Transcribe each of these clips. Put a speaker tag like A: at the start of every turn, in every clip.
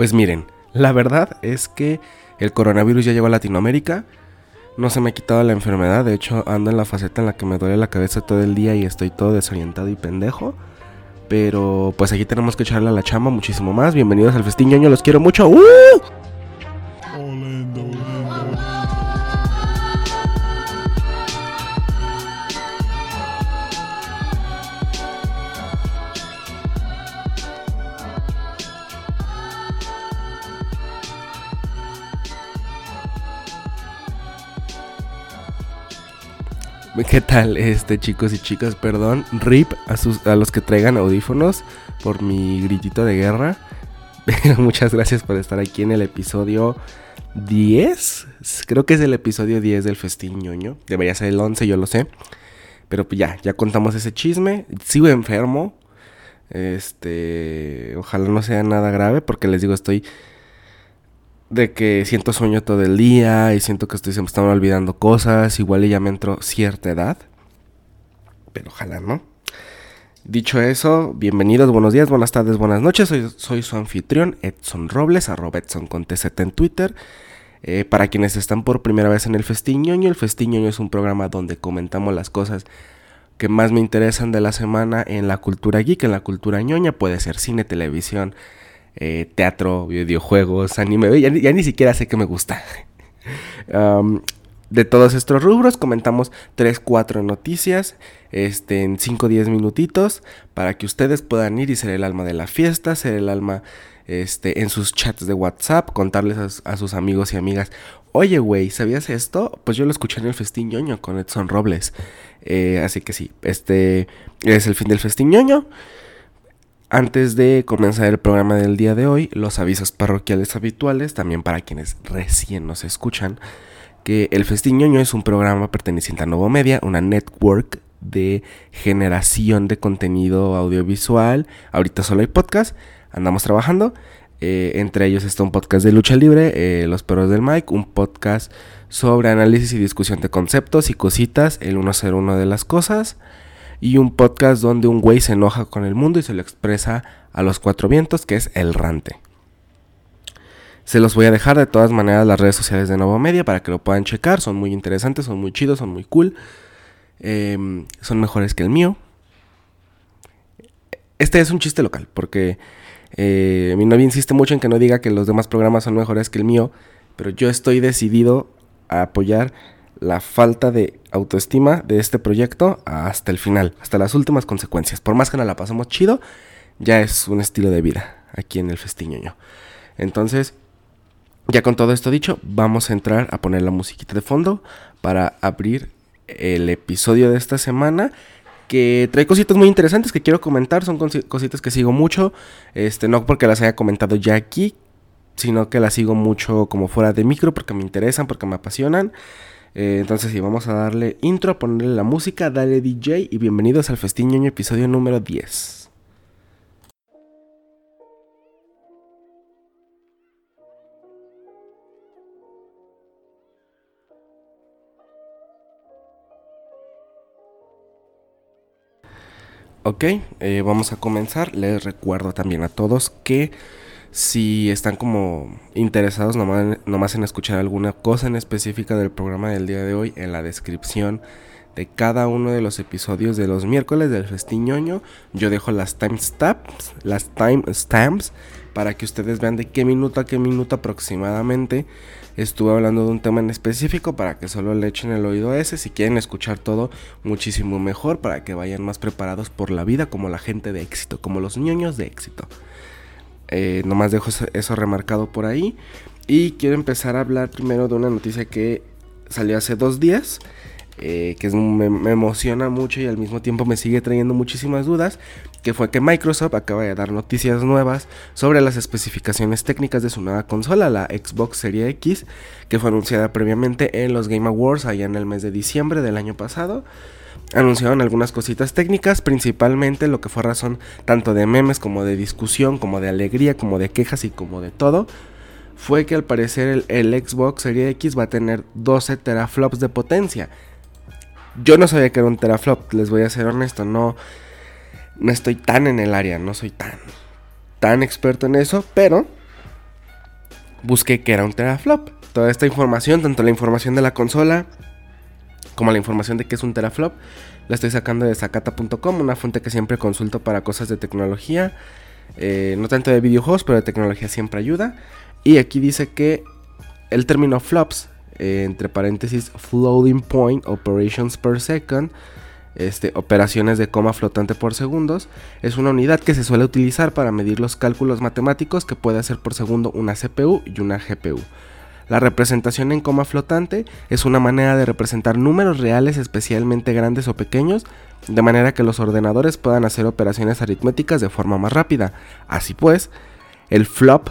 A: Pues miren, la verdad es que el coronavirus ya llegó a Latinoamérica. No se me ha quitado la enfermedad, de hecho ando en la faceta en la que me duele la cabeza todo el día y estoy todo desorientado y pendejo. Pero pues aquí tenemos que echarle a la chamba muchísimo más. Bienvenidos al Festín Ñoño, los quiero mucho. ¡Uh! ¿Qué tal, este chicos y chicas? Perdón, RIP a, sus, a los que traigan audífonos por mi gritito de guerra. muchas gracias por estar aquí en el episodio 10. Creo que es el episodio 10 del Festín ñoño. Debería ser el 11, yo lo sé. Pero pues ya, ya contamos ese chisme. Sigo enfermo. Este, ojalá no sea nada grave porque les digo, estoy de que siento sueño todo el día y siento que estoy, se me están olvidando cosas. Igual ya me entró cierta edad. Pero ojalá no. Dicho eso, bienvenidos, buenos días, buenas tardes, buenas noches. Soy, soy su anfitrión, Edson Robles, arroba Edson con TZ en Twitter. Eh, para quienes están por primera vez en el Festiñoño, el Festiñoño es un programa donde comentamos las cosas que más me interesan de la semana en la cultura geek, en la cultura ñoña. Puede ser cine, televisión, eh, teatro, videojuegos, anime, ya, ni siquiera sé qué me gusta. de todos estos rubros comentamos 3, 4 noticias este, en 5, 10 minutitos para que ustedes puedan ir y ser el alma de la fiesta, ser el alma este, en sus chats de WhatsApp, contarles a, sus amigos y amigas, oye güey, ¿sabías esto? Pues yo lo escuché en el Festín ñoño con Edson Robles. Eh, así que sí, este es el fin del Festín ñoño. Antes de comenzar el programa del día de hoy, los avisos parroquiales habituales, también para quienes recién nos escuchan, que El Festiñoño es un programa perteneciente a Novo Media, una network de generación de contenido audiovisual. Ahorita solo hay podcast, andamos trabajando. Eh, entre ellos está un podcast de lucha libre, eh, Los Perros del Mike, un podcast sobre análisis y discusión de conceptos y cositas, el 101 de las cosas y un podcast donde un güey se enoja con el mundo y se lo expresa a los cuatro vientos, que es El Rante. Se los voy a dejar de todas maneras las redes sociales de Nuevo Media para que lo puedan checar. Son muy interesantes, son muy chidos, son muy cool. Em, son mejores que el mío. Este es un chiste local, porque eh, mi novia insiste mucho en que no diga que los demás programas son mejores que el mío, pero yo estoy decidido a apoyar la falta de autoestima de este proyecto hasta el final, hasta las últimas consecuencias. Por más que no la pasemos chido, ya es un estilo de vida aquí en el Festiñoño. Entonces, ya con todo esto dicho, vamos a entrar a poner la musiquita de fondo para abrir el episodio de esta semana que trae cositas muy interesantes que quiero comentar, son cositas que sigo mucho, este no porque las haya comentado ya aquí, sino que las sigo mucho como fuera de micro porque me interesan, porque me apasionan. Eh, entonces sí, vamos a darle intro, a ponerle la música, dale DJ y bienvenidos al Festiñoño episodio número 10. Ok, eh, vamos a comenzar. Les recuerdo también a todos que si están como interesados nomás, en escuchar alguna cosa en específica del programa del día de hoy, en la descripción de cada uno de los episodios de los miércoles del Festiñoño, yo dejo las timestamps, las timestamps para que ustedes vean de qué minuto a qué minuto aproximadamente estuve hablando de un tema en específico para que solo le echen el oído a ese. Si quieren escuchar todo, muchísimo mejor para que vayan más preparados por la vida como la gente de éxito, como los ñoños de éxito. Eh, nomás dejo eso, remarcado por ahí. Y quiero empezar a hablar primero de una noticia que salió hace dos días. Eh, que me, emociona mucho y al mismo tiempo me sigue trayendo muchísimas dudas, que fue que Microsoft acaba de dar noticias nuevas sobre las especificaciones técnicas de su nueva consola, la Xbox Series X, que fue anunciada previamente en los Game Awards allá en el mes de diciembre del año pasado anunciaron algunas cositas técnicas, principalmente lo que fue razón tanto de memes como de discusión, como de alegría, como de quejas y como de todo, fue que al parecer el, Xbox Series X va a tener 12 teraflops de potencia. Yo no sabía que era un teraflop, les voy a ser honesto, no, no estoy tan en el área, no soy tan, tan experto en eso, pero busqué qué era un teraflop. Toda esta información, tanto la información de la consola como la información de qué es un teraflop, la estoy sacando de Sakata.com, una fuente que siempre consulto para cosas de tecnología. Eh, no tanto de videojuegos, pero de tecnología siempre ayuda. Y aquí dice que el término flops, eh, entre paréntesis, floating point operations per second, este, operaciones de coma flotante por segundos, es una unidad que se suele utilizar para medir los cálculos matemáticos que puede hacer por segundo una CPU y una GPU. La representación en coma flotante es una manera de representar números reales especialmente grandes o pequeños, de manera que los ordenadores puedan hacer operaciones aritméticas de forma más rápida. Así pues, el flop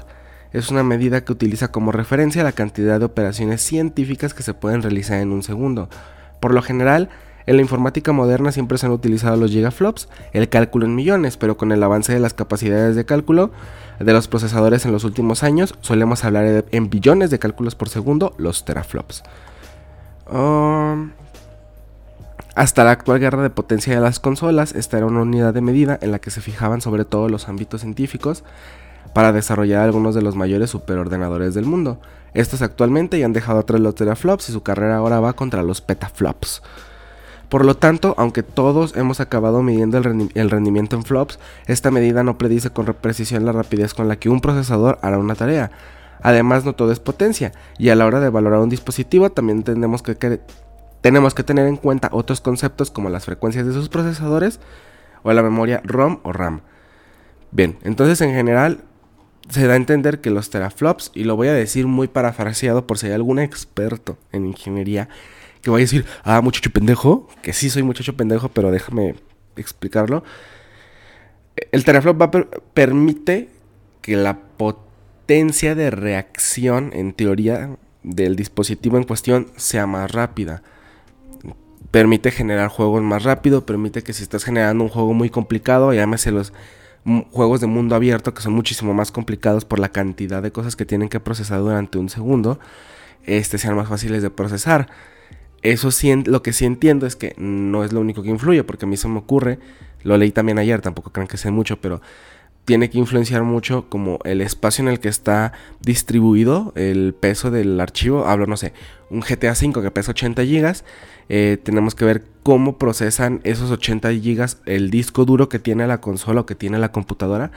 A: es una medida que utiliza como referencia la cantidad de operaciones científicas que se pueden realizar en un segundo. Por lo general, en la informática moderna siempre se han utilizado los gigaflops, el cálculo en millones, pero con el avance de las capacidades de cálculo de los procesadores en los últimos años, solemos hablar en billones de cálculos por segundo, los teraflops. Um, hasta la actual guerra de potencia de las consolas, esta era una unidad de medida en la que se fijaban sobre todo los ámbitos científicos para desarrollar algunos de los mayores superordenadores del mundo. Estos actualmente ya han dejado atrás los teraflops y su carrera ahora va contra los petaflops. Por lo tanto, aunque todos hemos acabado midiendo el, rendimiento en flops, esta medida no predice con precisión la rapidez con la que un procesador hará una tarea. Además, no todo es potencia, y a la hora de valorar un dispositivo también tenemos que, tenemos que tener en cuenta otros conceptos como las frecuencias de sus procesadores o la memoria ROM o RAM. Bien, entonces en general se da a entender que los teraflops, y lo voy a decir muy parafraseado por si hay algún experto en ingeniería, que vaya a decir, ah, muchacho pendejo, que sí soy muchacho pendejo, pero déjame explicarlo. El teraflop va permite que la potencia de reacción, en teoría, del dispositivo en cuestión sea más rápida. Permite generar juegos más rápido, permite que si estás generando un juego muy complicado, llámese los juegos de mundo abierto que son muchísimo más complicados por la cantidad de cosas que tienen que procesar durante un segundo, este sean más fáciles de procesar. Eso sí, lo que sí entiendo es que no es lo único que influye, porque a mí se me ocurre, lo leí también ayer, tampoco crean que sé mucho, pero tiene que influenciar mucho como el espacio en el que está distribuido el peso del archivo. Hablo, no sé, un GTA V que pesa 80 GB. Eh, tenemos que ver cómo procesan esos 80 GB el disco duro que tiene la consola o que tiene la computadora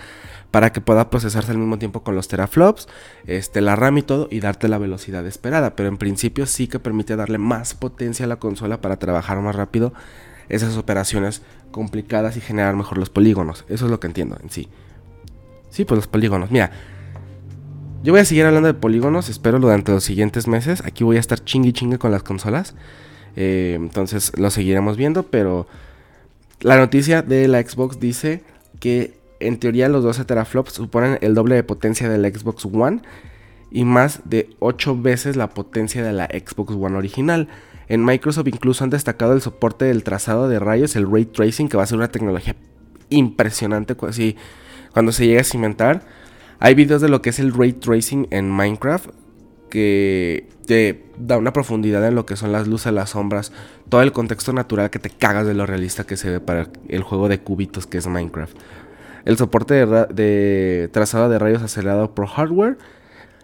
A: para que pueda procesarse al mismo tiempo con los teraflops, este, la RAM y todo, y darte la velocidad esperada. Pero en principio sí que permite darle más potencia a la consola para trabajar más rápido esas operaciones complicadas y generar mejor los polígonos. Eso es lo que entiendo en sí. Sí, pues los polígonos. Mira, yo voy a seguir hablando de polígonos, espero durante los siguientes meses. Aquí voy a estar chingui chingue con las consolas. Eh, entonces lo seguiremos viendo, pero la noticia de la Xbox dice que en teoría los 12 teraflops suponen el doble de potencia de la Xbox One y más de 8 veces la potencia de la Xbox One original. En Microsoft incluso han destacado el soporte del trazado de rayos, el ray tracing, que va a ser una tecnología impresionante cuando se llegue a cimentar. Hay videos de lo que es el ray tracing en Minecraft que te da una profundidad en lo que son las luces, las sombras, todo el contexto natural que te cagas de lo realista que se ve para el juego de cubitos que es Minecraft el soporte de, trazado de rayos acelerado por hardware.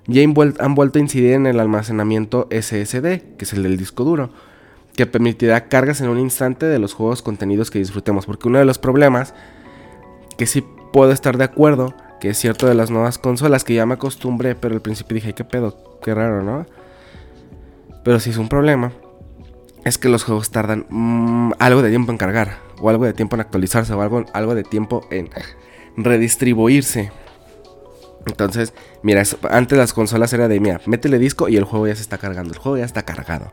A: Ya han vuelto a incidir en el almacenamiento SSD, que es el del disco duro, que permitirá cargas en un instante de los juegos contenidos que disfrutemos. Porque uno de los problemas, que sí puedo estar de acuerdo, que es cierto de las nuevas consolas, que ya me acostumbré, pero al principio dije, qué pedo, qué raro, ¿no? Pero si es un problema, es que los juegos tardan mm, algo de tiempo en cargar, o algo de tiempo en actualizarse, o algo, algo de tiempo en redistribuirse. Entonces, mira, antes las consolas era de, mira, métele disco y el juego ya se está cargando, el juego ya está cargado.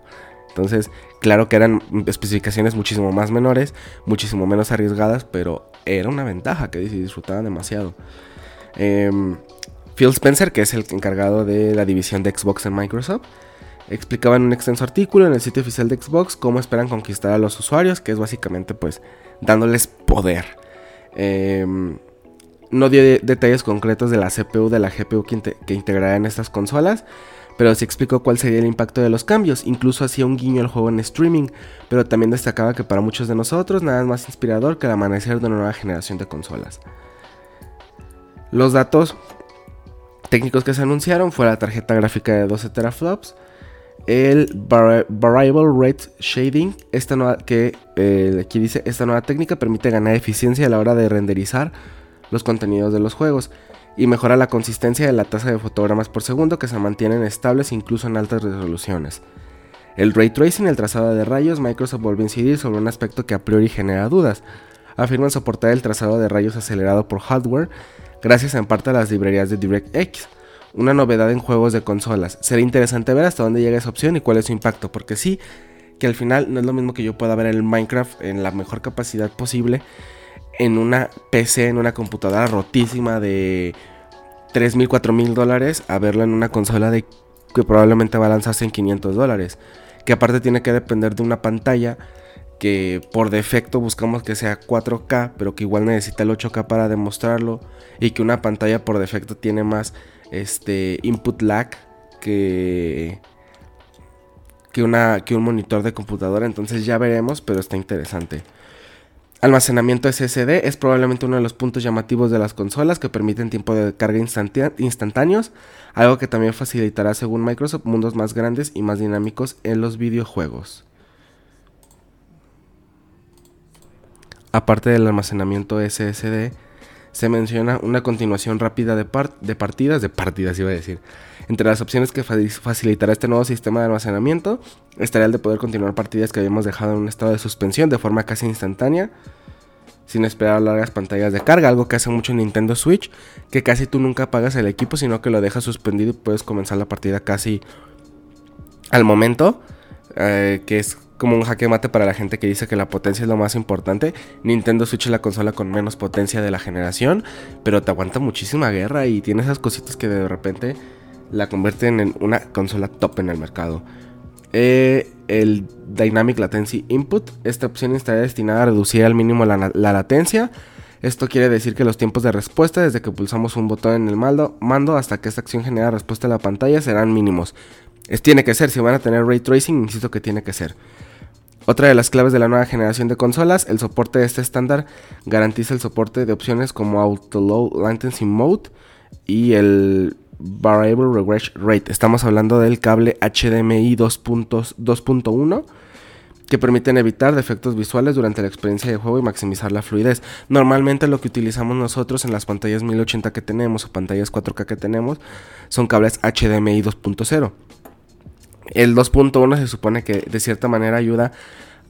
A: Entonces, claro que eran especificaciones muchísimo más menores, muchísimo menos arriesgadas, pero era una ventaja que disfrutaban demasiado. Em, Phil Spencer, que es el encargado de la división de Xbox en Microsoft, explicaba en un extenso artículo en el sitio oficial de Xbox cómo esperan conquistar a los usuarios, que es básicamente pues dándoles poder. Eh, no dio detalles concretos de la CPU de la GPU que, en estas consolas, pero sí explicó cuál sería el impacto de los cambios. Incluso hacía un guiño al juego en streaming, pero también destacaba que para muchos de nosotros nada es más inspirador que el amanecer de una nueva generación de consolas. Los datos técnicos que se anunciaron fue la tarjeta gráfica de 12 teraflops, el Variable Rate Shading, esta nueva, que eh, aquí dice, esta nueva técnica permite ganar eficiencia a la hora de renderizar los contenidos de los juegos y mejora la consistencia de la tasa de fotogramas por segundo que se mantienen estables incluso en altas resoluciones. El ray tracing, el trazado de rayos, Microsoft volvió a incidir sobre un aspecto que a priori genera dudas. Afirman soportar el trazado de rayos acelerado por hardware gracias en parte a las librerías de DirectX, una novedad en juegos de consolas. Será interesante ver hasta dónde llega esa opción y cuál es su impacto, porque sí, que al final no es lo mismo que yo pueda ver el Minecraft en la mejor capacidad posible en una PC, en una computadora rotísima de 3.000, 4.000 dólares, a verlo en una consola de que probablemente va a lanzarse en 500 dólares. Que aparte tiene que depender de una pantalla que por defecto buscamos que sea 4K, pero que igual necesita el 8K para demostrarlo. Y que una pantalla por defecto tiene más este, input lag que, que, una, que un monitor de computadora. Entonces ya veremos, pero está interesante. Almacenamiento SSD es probablemente uno de los puntos llamativos de las consolas que permiten tiempo de carga instantáneos, algo que también facilitará según Microsoft mundos más grandes y más dinámicos en los videojuegos. Aparte del almacenamiento SSD, se menciona una continuación rápida de, de partidas, de partidas iba a decir. Entre las opciones que facilitará este nuevo sistema de almacenamiento estará el de poder continuar partidas que habíamos dejado en un estado de suspensión de forma casi instantánea, sin esperar largas pantallas de carga, algo que hace mucho Nintendo Switch, que casi tú nunca apagas el equipo, sino que lo dejas suspendido y puedes comenzar la partida casi al momento, eh, que es como un jaque mate para la gente que dice que la potencia es lo más importante. Nintendo Switch es la consola con menos potencia de la generación, pero te aguanta muchísima guerra y tiene esas cositas que de repente la convierten en una consola top en el mercado. Eh, el Dynamic Latency Input, esta opción está destinada a reducir al mínimo la, latencia. Esto quiere decir que los tiempos de respuesta desde que pulsamos un botón en el mando hasta que esta acción genera respuesta a la pantalla serán mínimos. Es, tiene que ser, si van a tener ray tracing, insisto que tiene que ser. Otra de las claves de la nueva generación de consolas, el soporte de este estándar garantiza el soporte de opciones como Auto Low Latency Mode y el Variable Regression Rate. Estamos hablando del cable HDMI 2.1 que permiten evitar defectos visuales durante la experiencia de juego y maximizar la fluidez. Normalmente lo que utilizamos nosotros en las pantallas 1080 que tenemos o pantallas 4K que tenemos son cables HDMI 2.0. El 2.1 se supone que de cierta manera ayuda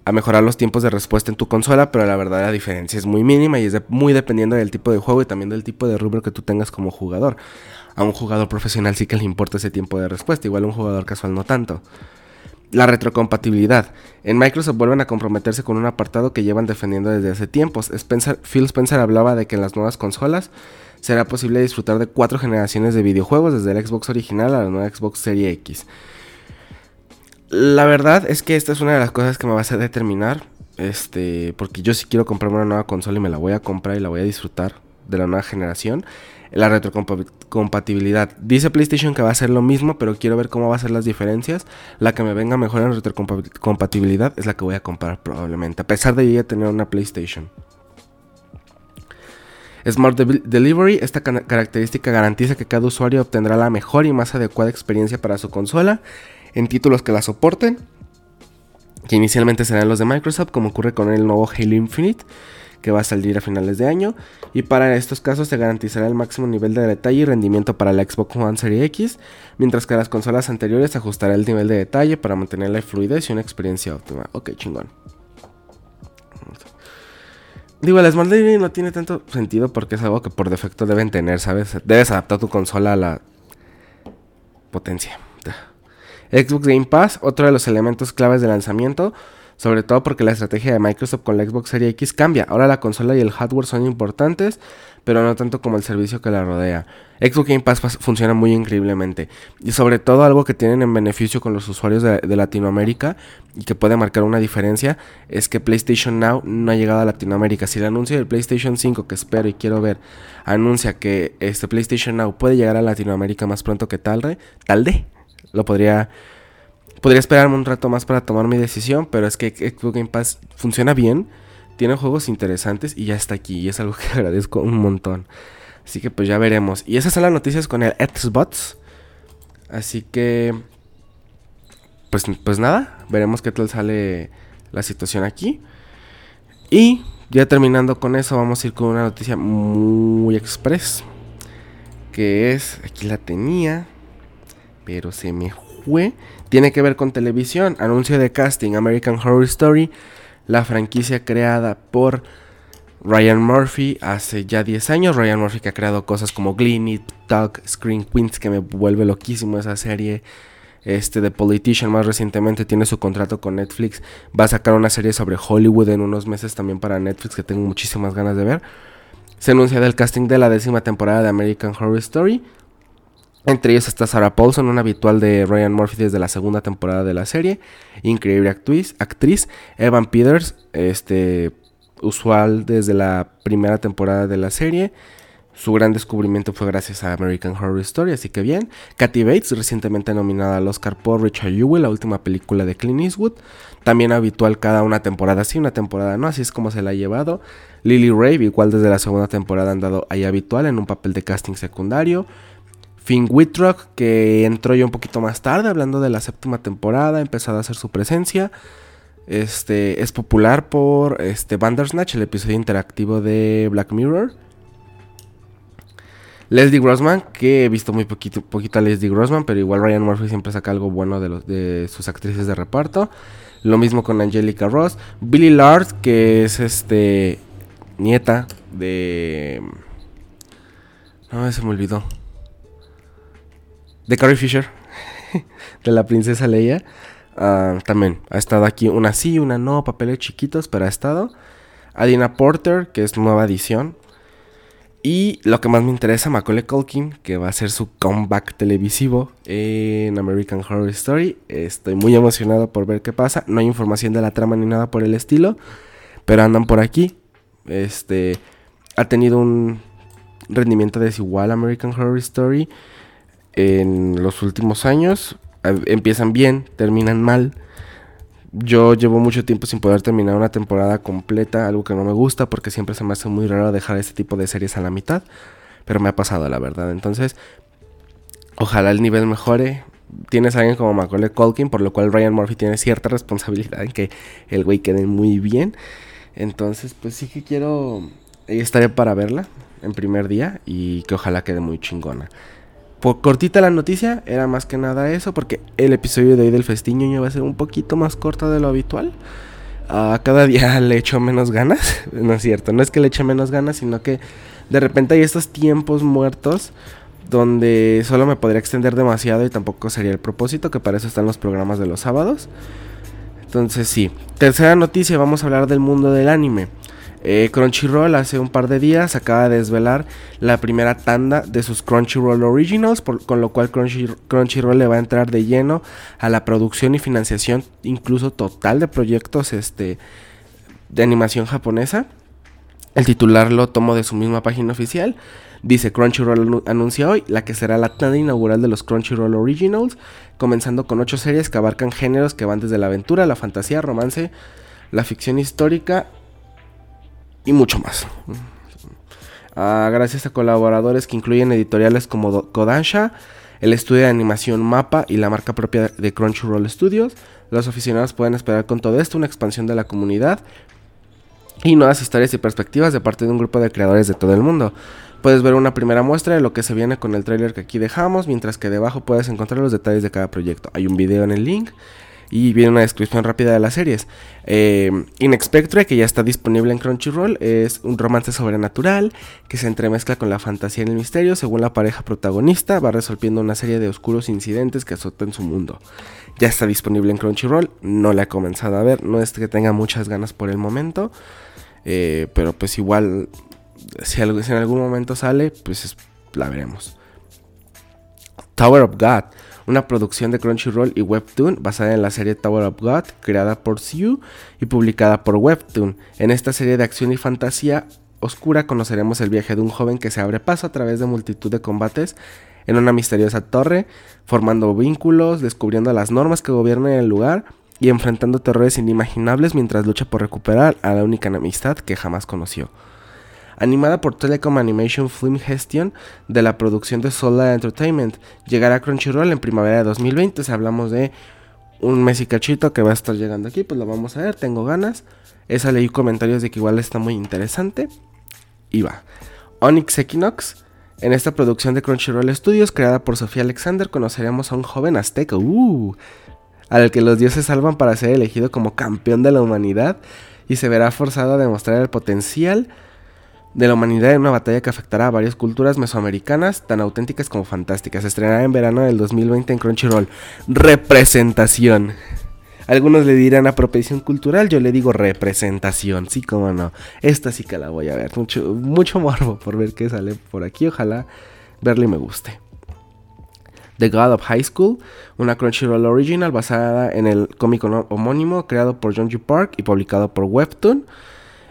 A: a mejorar los tiempos de respuesta en tu consola, pero la verdad la diferencia es muy mínima y es muy dependiendo del tipo de juego y también del tipo de rubro que tú tengas como jugador. A un jugador profesional sí que le importa ese tiempo de respuesta, igual a un jugador casual no tanto. La retrocompatibilidad. En Microsoft vuelven a comprometerse con un apartado que llevan defendiendo desde hace tiempos. Spencer, Phil Spencer hablaba de que en las nuevas consolas será posible disfrutar de cuatro generaciones de videojuegos desde el Xbox original a la nueva Xbox Series X. La verdad es que esta es una de las cosas que me va a hacer determinar. Este, porque yo sí quiero comprarme una nueva consola y me la voy a comprar y la voy a disfrutar de la nueva generación. La retrocompatibilidad. Dice PlayStation que va a ser lo mismo, pero quiero ver cómo va a ser las diferencias. La que me venga mejor en retrocompatibilidad es la que voy a comprar probablemente, a pesar de ya tener una PlayStation. Smart Delivery, esta característica garantiza que cada usuario obtendrá la mejor y más adecuada experiencia para su consola en títulos que la soporten, que inicialmente serán los de Microsoft, como ocurre con el nuevo Halo Infinite, que va a salir a finales de año. Y para estos casos se garantizará el máximo nivel de detalle y rendimiento para la Xbox One Series X, mientras que las consolas anteriores ajustará el nivel de detalle para mantener la fluidez y una experiencia óptima. Ok, chingón. Digo, el Smart Delivery no tiene tanto sentido porque es algo que por defecto deben tener, ¿sabes? Debes adaptar tu consola a la potencia. Xbox Game Pass, otro de los elementos claves de lanzamiento, sobre todo porque la estrategia de Microsoft con la Xbox Series X cambia. Ahora la consola y el hardware son importantes, pero no tanto como el servicio que la rodea. Xbox Game Pass funciona muy increíblemente y sobre todo algo que tienen en beneficio con los usuarios de, Latinoamérica y que puede marcar una diferencia es que PlayStation Now no ha llegado a Latinoamérica. Si el anuncio del PlayStation 5 que espero y quiero ver anuncia que este PlayStation Now puede llegar a Latinoamérica más pronto que tal de lo podría. Podría esperarme un rato más para tomar mi decisión, pero es que Xbox Game Pass funciona bien, tiene juegos interesantes y ya está aquí. Y es algo que agradezco un montón. Así que pues ya veremos. Y esas son las noticias con el Xbox. Así que pues, pues nada, veremos qué tal sale la situación aquí. Y ya terminando con eso, vamos a ir con una noticia muy express. Que es, aquí la tenía, pero se me fue. Tiene que ver con televisión. Anuncio de casting American Horror Story. La franquicia creada por Ryan Murphy hace ya 10 años. Ryan Murphy que ha creado cosas como Glee, Talk, Screen Queens, que me vuelve loquísimo esa serie. Este de Politician más recientemente tiene su contrato con Netflix. Va a sacar una serie sobre Hollywood en unos meses también para Netflix que tengo muchísimas ganas de ver. Se anuncia del casting de la décima temporada de American Horror Story. Entre ellos está Sarah Paulson, una habitual de Ryan Murphy desde la segunda temporada de la serie. Increíble actriz. actriz. Evan Peters, este, usual desde la primera temporada de la serie. Su gran descubrimiento fue gracias a American Horror Story, así que bien. Kathy Bates, recientemente nominada al Oscar por Richard Jewell, la última película de Clint Eastwood. También habitual cada una temporada sí, una temporada no, así es como se la ha llevado. Lily Rave, igual desde la segunda temporada han dado ahí habitual en un papel de casting secundario. Finn Whitrock, que entró ya un poquito más tarde, hablando de la séptima temporada, empezado a hacer su presencia. Este es popular por este Bandersnatch, el episodio interactivo de Black Mirror. Leslie Grossman, que he visto muy poquito, poquito Leslie Grossman, pero igual Ryan Murphy siempre saca algo bueno de, los, de sus actrices de reparto. Lo mismo con Angelica Ross. Billy Lard, que es este nieta de... No, se me olvidó. De Carrie Fisher, de la princesa Leia. Ah, también ha estado aquí una sí, una no, papeles chiquitos, pero ha estado. Adina Porter, que es nueva edición, y lo que más me interesa, Macaulay Culkin, que va a ser su comeback televisivo en American Horror Story. Estoy muy emocionado por ver qué pasa. No hay información de la trama ni nada por el estilo, pero andan por aquí. Este ha tenido un rendimiento desigual American Horror Story en los últimos años. Empiezan bien, terminan mal. Yo llevo mucho tiempo sin poder terminar una temporada completa, algo que no me gusta porque siempre se me hace muy raro dejar este tipo de series a la mitad, pero me ha pasado la verdad. Entonces, ojalá el nivel mejore. Tienes a alguien como Macaulay Culkin, por lo cual Ryan Murphy tiene cierta responsabilidad en que el güey quede muy bien. Entonces, pues sí que quiero estaré para verla en primer día y que ojalá quede muy chingona por cortita la noticia, era más que nada eso, porque el episodio de hoy del festiño va a ser un poquito más corto de lo habitual. A cada día le echo menos ganas, no es cierto, no es que le eche menos ganas, sino que de repente hay estos tiempos muertos donde solo me podría extender demasiado y tampoco sería el propósito, que para eso están los programas de los sábados. Entonces sí, tercera noticia, vamos a hablar del mundo del anime. Eh, Crunchyroll hace un par de días acaba de desvelar la primera tanda de sus Crunchyroll Originals, con lo cual Crunchyroll le va a entrar de lleno a la producción y financiación incluso total de proyectos este, de animación japonesa. El titular lo tomó de su misma página oficial. Dice Crunchyroll anuncia hoy la que será la tanda inaugural de los Crunchyroll Originals, comenzando con ocho series que abarcan géneros que van desde la aventura, la fantasía, romance, la ficción histórica y mucho más. Ah, gracias a colaboradores que incluyen editoriales como Kodansha, el estudio de animación Mapa y la marca propia de Crunchyroll Studios, los aficionados pueden esperar con todo esto una expansión de la comunidad y nuevas historias y perspectivas de parte de un grupo de creadores de todo el mundo. Puedes ver una primera muestra de lo que se viene con el trailer que aquí dejamos, mientras que debajo puedes encontrar los detalles de cada proyecto. Hay un video en el link y viene una descripción rápida de las series. Eh, Inexpectre, que ya está disponible en Crunchyroll, es un romance sobrenatural que se entremezcla con la fantasía y el misterio. Según la pareja protagonista, va resolviendo una serie de oscuros incidentes que azotan su mundo. Ya está disponible en Crunchyroll, no la he comenzado a ver, no es que tenga muchas ganas por el momento, eh, pero pues igual, si, en algún momento sale, pues la veremos. Tower of God una producción de Crunchyroll y Webtoon basada en la serie Tower of God, creada por Siu y publicada por Webtoon. En esta serie de acción y fantasía oscura conoceremos el viaje de un joven que se abre paso a través de multitud de combates en una misteriosa torre, formando vínculos, descubriendo las normas que gobiernan el lugar y enfrentando terrores inimaginables mientras lucha por recuperar a la única amistad que jamás conoció. Animada por Telecom Animation Film Gestion de la producción de Solar Entertainment. Llegará a Crunchyroll en primavera de 2020. Si hablamos de un mes y cachito que va a estar llegando aquí, pues lo vamos a ver. Tengo ganas. Esa leí comentarios de que igual está muy interesante. Y va. Onyx Equinox. En esta producción de Crunchyroll Studios, creada por Sofía Alexander, conoceremos a un joven azteca, uh, al que los dioses salvan para ser elegido como campeón de la humanidad y se verá forzado a demostrar el potencial de la humanidad en una batalla que afectará a varias culturas mesoamericanas, tan auténticas como fantásticas. Se estrenará en verano del 2020 en Crunchyroll. Representación. Algunos le dirán apropiación cultural, yo le digo representación, sí, como no. Esta sí que la voy a ver. Mucho, mucho morbo por ver qué sale por aquí. Ojalá verle me guste. The God of High School, una Crunchyroll original basada en el cómic homónimo creado por John G. Park y publicado por Webtoon.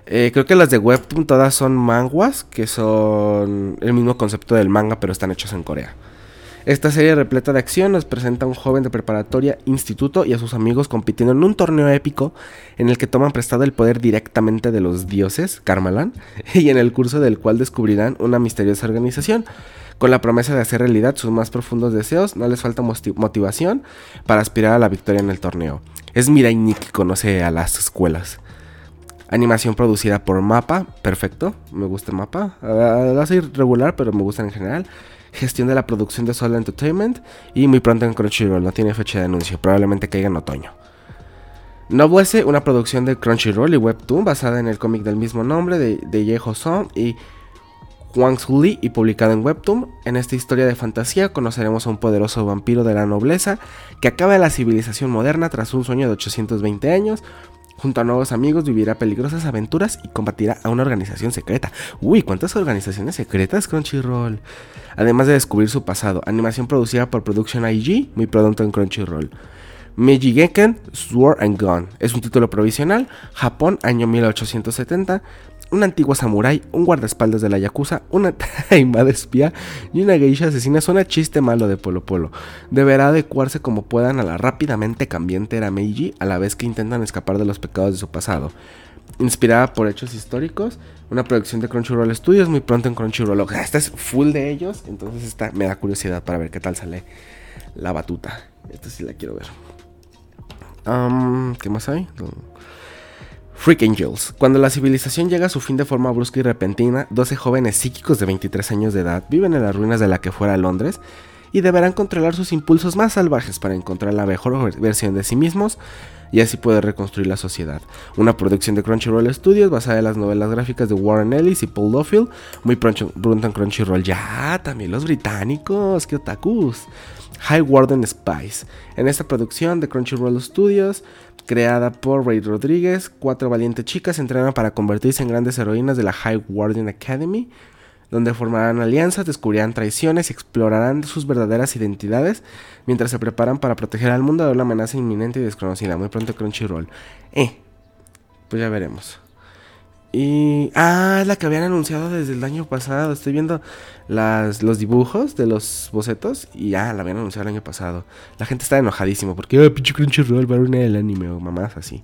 A: Eh, creo que las de Webtoon todas son manguas, que son el mismo concepto del manga, pero están hechos en Corea. Esta serie repleta de acción nos presenta a un joven de preparatoria, instituto y a sus amigos compitiendo en un torneo épico en el que toman prestado el poder directamente de los dioses, Karmalan, y en el curso del cual descubrirán una misteriosa organización. Con la promesa de hacer realidad sus más profundos deseos, no les falta motivación para aspirar a la victoria en el torneo. Es Mirai Nikki conoce a las escuelas. Animación producida por Mapa, perfecto, me gusta Mapa. Va a ser regular, pero me gusta en general gestión de la producción de Soul Entertainment y muy pronto en Crunchyroll, no tiene fecha de anuncio, probablemente caiga en otoño. Nobuese, una producción de Crunchyroll y Webtoon basada en el cómic del mismo nombre de, de Ye Song y Wang Lee y publicado en Webtoon. En esta historia de fantasía conoceremos a un poderoso vampiro de la nobleza que acaba la civilización moderna tras un sueño de 820 años, Junto a nuevos amigos vivirá peligrosas aventuras y combatirá a una organización secreta. Uy, ¿cuántas organizaciones secretas Crunchyroll? Además de descubrir su pasado, animación producida por Production IG, muy pronto en Crunchyroll. Meiji Geken Sword and Gun es un título provisional, Japón, año 1870, un antiguo samurái, un guardaespaldas de la Yakuza, una taimada espía y una geisha asesina suena chiste malo de Polo Polo. Deberá adecuarse como puedan a la rápidamente cambiante era Meiji a la vez que intentan escapar de los pecados de su pasado. Inspirada por hechos históricos, una producción de Crunchyroll Studios muy pronto en Crunchyroll. Esta es full de ellos, entonces esta me da curiosidad para ver qué tal sale la batuta. Esta sí la quiero ver. ¿Qué más hay? Freak Angels. Cuando la civilización llega a su fin de forma brusca y repentina, 12 jóvenes psíquicos de 23 años de edad viven en las ruinas de la que fuera Londres y deberán controlar sus impulsos más salvajes para encontrar la mejor versión de sí mismos y así poder reconstruir la sociedad. Una producción de Crunchyroll Studios basada en las novelas gráficas de Warren Ellis y Paul Duffield, muy pronto en Crunchyroll. Ya, también los británicos, que otakus. High Warden Spice. En esta producción de Crunchyroll Studios creada por Ray Rodríguez, cuatro valientes chicas entrenan para convertirse en grandes heroínas de la High Guardian Academy, donde formarán alianzas, descubrirán traiciones y explorarán sus verdaderas identidades mientras se preparan para proteger al mundo de una amenaza inminente y desconocida. Muy pronto Crunchyroll. Eh, pues ya veremos. Y. Ah, es la que habían anunciado desde el año pasado. Estoy viendo las, los dibujos de los bocetos. Y ya la habían anunciado el año pasado. La gente está enojadísimo porque, ah, pinche Crunchyroll va a arruinar el anime o mamás así.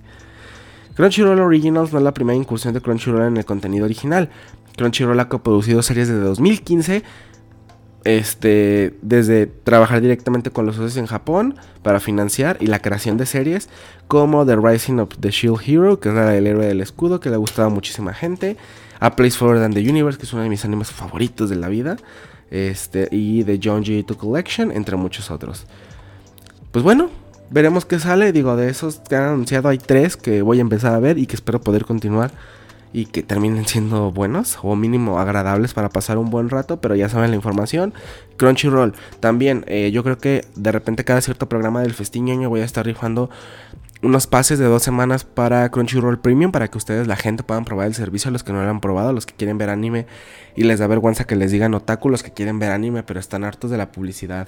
A: Crunchyroll Originals no es la primera incursión de Crunchyroll en el contenido original. Crunchyroll ha coproducido series desde 2015 este, desde trabajar directamente con los socios en Japón para financiar y la creación de series como The Rising of the Shield Hero, que es la del héroe del escudo, que le ha gustado a muchísima gente, A Place Forward than the Universe, que es uno de mis animes favoritos de la vida, este, y The John G. 2 Collection, entre muchos otros. Pues bueno, veremos qué sale. Digo, de esos que han anunciado hay tres que voy a empezar a ver y que espero poder continuar y que terminen siendo buenos o mínimo agradables para pasar un buen rato, pero ya saben la información. Crunchyroll, también eh, yo creo que de repente cada cierto programa del festiño voy a estar rifando unos pases de dos semanas para Crunchyroll Premium para que ustedes, la gente, puedan probar el servicio a los que no lo han probado, los que quieren ver anime y les da vergüenza que les digan otaku, los que quieren ver anime pero están hartos de la publicidad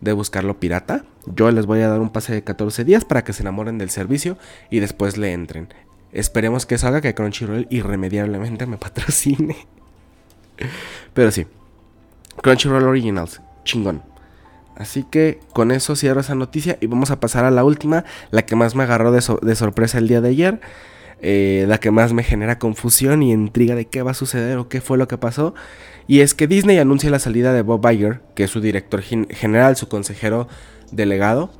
A: de buscarlo pirata. Yo les voy a dar un pase de 14 días para que se enamoren del servicio y después le entren. Esperemos que salga que Crunchyroll irremediablemente me patrocine. Pero sí. Crunchyroll Originals. Chingón. Así que con eso cierro esa noticia y vamos a pasar a la última, la que más me agarró de, sorpresa el día de ayer. eh, la que más me genera confusión y intriga de qué va a suceder o qué fue lo que pasó. Y es que Disney anuncia la salida de Bob Iger, que es su director general, su consejero delegado.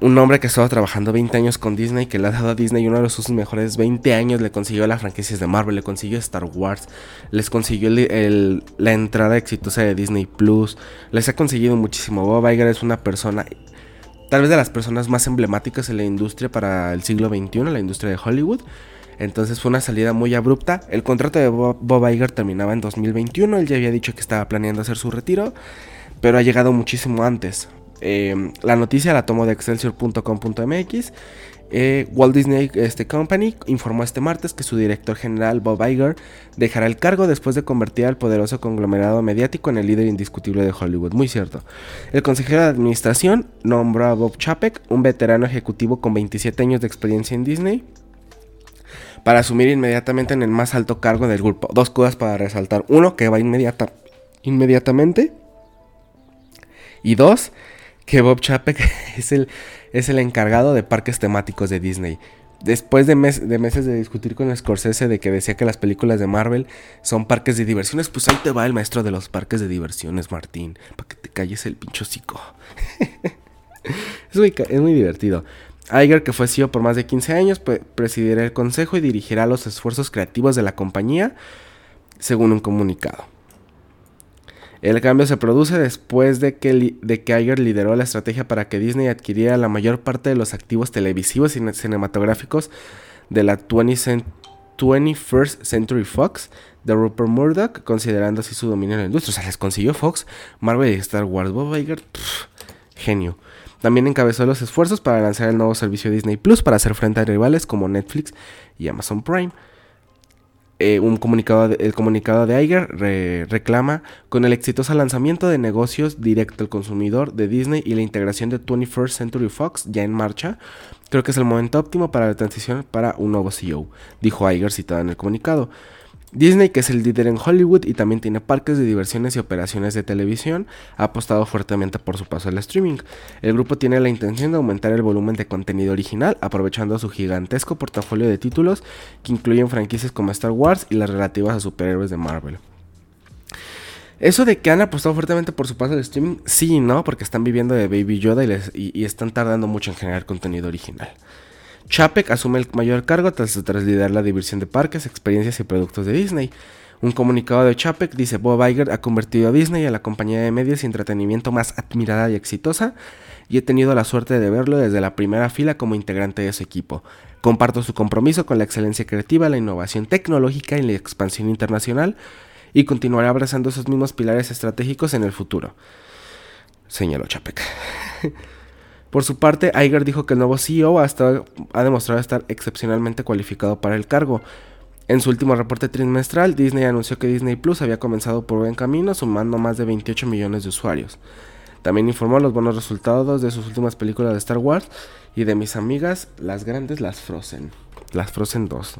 A: Un hombre que estaba trabajando 20 años con Disney, que le ha dado a Disney uno de sus mejores 20 años, le consiguió las franquicias de Marvel, le consiguió Star Wars, les consiguió la entrada exitosa de Disney Plus, les ha conseguido muchísimo. Bob Iger es una persona, tal vez de las personas más emblemáticas en la industria para el siglo XXI, la industria de Hollywood. Entonces fue una salida muy abrupta. El contrato de Bob, Iger terminaba en 2021. Él ya había dicho que estaba planeando hacer su retiro, pero ha llegado muchísimo antes. Em, la noticia la tomó de excelsior.com.mx. Eh, Walt Disney este, Company informó este martes que su director general Bob Iger dejará el cargo después de convertir al poderoso conglomerado mediático en el líder indiscutible de Hollywood. Muy cierto. El consejero de administración nombró a Bob Chapek, un veterano ejecutivo con 27 años de experiencia en Disney, para asumir inmediatamente en el más alto cargo del grupo. Dos cosas para resaltar. Uno, que va inmediata, inmediatamente. Y dos, que Bob Chapek es el, es el encargado de parques temáticos de Disney. Después de, de, meses de discutir con Scorsese de que decía que las películas de Marvel son parques de diversiones, pues ahí te va el maestro de los parques de diversiones, Martín, para que te calles el pincho cico. es, es muy divertido. Iger, que fue CEO por más de 15 años, presidirá el consejo y dirigirá los esfuerzos creativos de la compañía, según un comunicado. El cambio se produce después de que, de que lideró la estrategia para que Disney adquiriera la mayor parte de los activos televisivos y cinematográficos de la 21st Century Fox de Rupert Murdoch, considerando así su dominio en la industria. O sea, les consiguió Fox, Marvel y Star Wars. Bob Iger, genio. También encabezó los esfuerzos para lanzar el nuevo servicio Disney Plus para hacer frente a rivales como Netflix y Amazon Prime. Eh, un comunicado el comunicado de Iger reclama con el exitoso lanzamiento de negocios directo al consumidor de Disney y la integración de 21st Century Fox ya en marcha. Creo que es el momento óptimo para la transición para un nuevo CEO, dijo Iger citado en el comunicado. Disney, que es el líder en Hollywood y también tiene parques de diversiones y operaciones de televisión, ha apostado fuertemente por su paso al streaming. El grupo tiene la intención de aumentar el volumen de contenido original, aprovechando su gigantesco portafolio de títulos que incluyen franquicias como Star Wars y las relativas a superhéroes de Marvel. Eso de que han apostado fuertemente por su paso al streaming, sí y no, porque están viviendo de Baby Yoda y están tardando mucho en generar contenido original. Chapek asume el mayor cargo tras, liderar la división de parques, experiencias y productos de Disney. Un comunicado de Chapek dice Bob Iger ha convertido a Disney en la compañía de medios y entretenimiento más admirada y exitosa y he tenido la suerte de verlo desde la primera fila como integrante de su equipo. Comparto su compromiso con la excelencia creativa, la innovación tecnológica y la expansión internacional y continuaré abrazando esos mismos pilares estratégicos en el futuro. Señaló Chapek. Por su parte, Iger dijo que el nuevo CEO ha, demostrado estar excepcionalmente cualificado para el cargo. En su último reporte trimestral, Disney anunció que Disney Plus había comenzado por buen camino, sumando más de 28 millones de usuarios. También informó los buenos resultados de sus últimas películas de Star Wars y de mis amigas, las grandes, las Frozen. Las Frozen 2.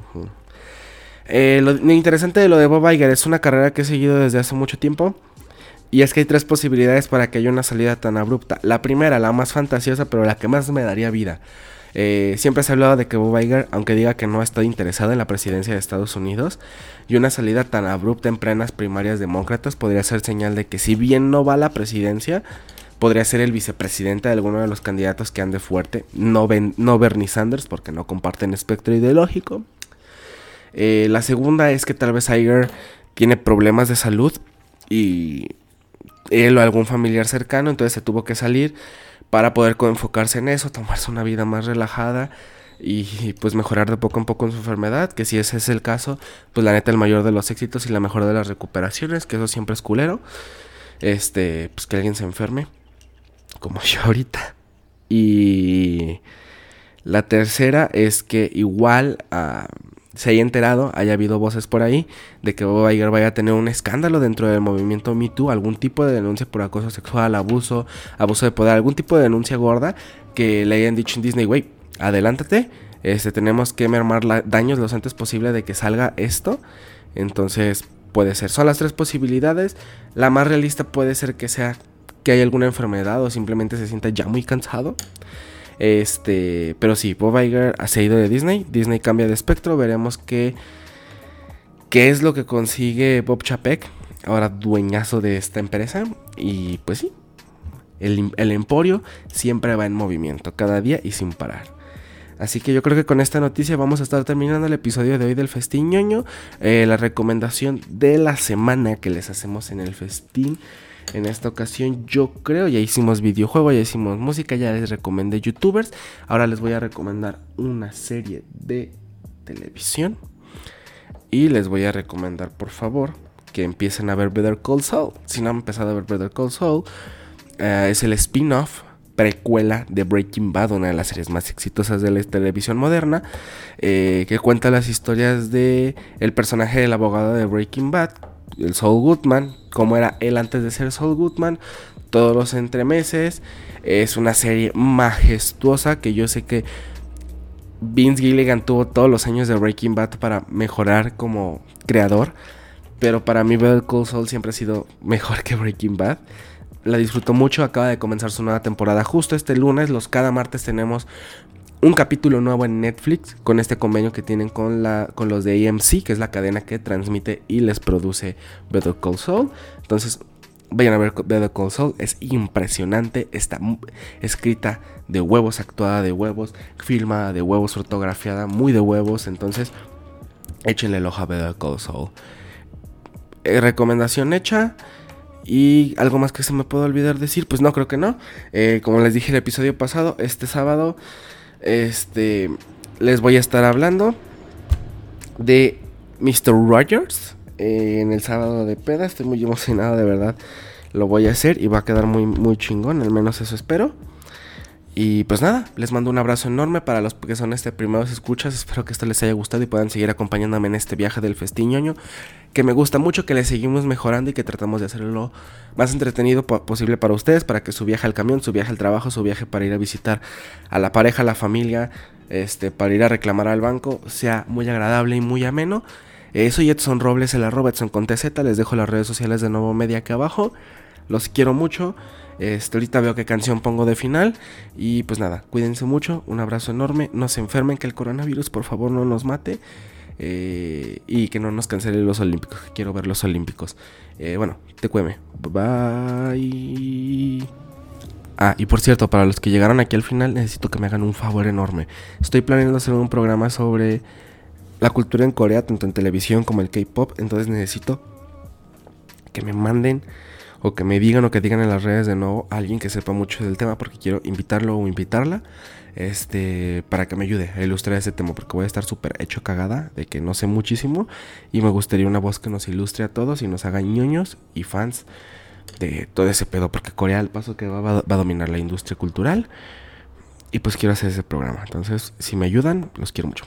A: Eh, lo, lo, interesante de lo de Bob Iger es una carrera que he seguido desde hace mucho tiempo. Y es que hay tres posibilidades para que haya una salida tan abrupta. La primera, la más fantasiosa, pero la que más me daría vida. Eh, siempre se ha hablado de que Bob Iger, aunque diga que no está interesado en la presidencia de Estados Unidos, y una salida tan abrupta en plenas primarias demócratas podría ser señal de que si bien no va a la presidencia, podría ser el vicepresidente de alguno de los candidatos que ande fuerte, no, no Bernie Sanders, porque no comparten espectro ideológico. Eh, la segunda es que tal vez Iger tiene problemas de salud y él o algún familiar cercano, entonces se tuvo que salir para poder enfocarse en eso, tomarse una vida más relajada y pues mejorar de poco en poco en su enfermedad, que si ese es el caso, pues la neta el mayor de los éxitos y la mejor de las recuperaciones, que eso siempre es culero. Este, pues que alguien se enferme, como yo ahorita. Y la tercera es que igual a se haya enterado, haya habido voces por ahí de que Bob Iger vaya a tener un escándalo dentro del movimiento Me Too, algún tipo de denuncia por acoso sexual, abuso, abuso de poder, algún tipo de denuncia gorda que le hayan dicho en Disney, güey, adelántate, este, tenemos que mermar daños lo antes posible de que salga esto. Entonces puede ser, son las tres posibilidades. La más realista puede ser que sea que haya alguna enfermedad o simplemente se sienta ya muy cansado. Este, pero sí, Bob Iger ha ido de Disney. Disney cambia de espectro. Veremos qué, qué es lo que consigue Bob Chapek, ahora dueñazo de esta empresa. Y pues sí, el, el emporio siempre va en movimiento, cada día y sin parar. Así que yo creo que con esta noticia vamos a estar terminando el episodio de hoy del Festín ñoño. Eh, la recomendación de la semana que les hacemos en el festín. En esta ocasión yo creo, ya hicimos videojuego, ya hicimos música, ya les recomendé youtubers. Ahora les voy a recomendar una serie de televisión. Y les voy a recomendar por favor que empiecen a ver Better Call Saul. Si no han empezado a ver Better Call Saul, eh, es el spin-off precuela de Breaking Bad, una de las series más exitosas de la televisión moderna, eh, que cuenta las historias de el personaje del abogado de Breaking Bad, el Saul Goodman, cómo era él antes de ser Saul Goodman, todos los entremeses. Es una serie majestuosa que yo sé que Vince Gilligan tuvo todos los años de Breaking Bad para mejorar como creador, pero para mí Better Call Saul siempre ha sido mejor que Breaking Bad la disfruto mucho. Acaba de comenzar su nueva temporada justo este lunes. Los cada martes tenemos un capítulo nuevo en Netflix con este convenio que tienen con, la, con los de AMC, que es la cadena que transmite y les produce Better Call Saul. Entonces, vayan a ver Better Call Saul. Es impresionante. Está escrita de huevos, actuada de huevos, filmada de huevos, fotografiada muy de huevos. Entonces, échenle el ojo a Better Call Saul. Eh, recomendación hecha. Y algo más que se me puede olvidar decir, pues no, creo que no. Eh, como les dije el episodio pasado, este sábado, este, les voy a estar hablando de Mr. Rogers eh, en el sábado de peda. Estoy muy emocionado, de verdad. Lo voy a hacer y va a quedar muy, muy chingón, al menos eso espero. Y pues nada, les mando un abrazo enorme para los que son este primeros escuchas. Espero que esto les haya gustado y puedan seguir acompañándome en este viaje del festiñoño. Que me gusta mucho, que le seguimos mejorando y que tratamos de hacerlo más entretenido posible para ustedes. Para que su viaje al camión, su viaje al trabajo, su viaje para ir a visitar a la pareja, a la familia, este, para ir a reclamar al banco, sea muy agradable y muy ameno. Eh, soy Edson Robles, el arroba Edson con. Les dejo las redes sociales de Nuevo Media aquí abajo. Los quiero mucho. Este, ahorita veo qué canción pongo de final. Y pues nada, cuídense mucho. Un abrazo enorme. No se enfermen, que el coronavirus por favor no nos mate. Eh, y que no nos cancelen los olímpicos. quiero ver los olímpicos. Eh, bueno, te cueme. Bye. Ah, y por cierto, para los que llegaron aquí al final, necesito que me hagan un favor enorme. Estoy planeando hacer un programa sobre la cultura en Corea, tanto en televisión como el K-pop. Entonces necesito que me manden o que me digan o que digan en las redes de nuevo a alguien que sepa mucho del tema porque quiero invitarlo o invitarla este para que me ayude a ilustrar ese tema porque voy a estar súper hecho cagada de que no sé muchísimo y me gustaría una voz que nos ilustre a todos y nos haga ñoños y fans de todo ese pedo porque Corea al paso que va, va a dominar la industria cultural y pues quiero hacer ese programa. Entonces si me ayudan los quiero mucho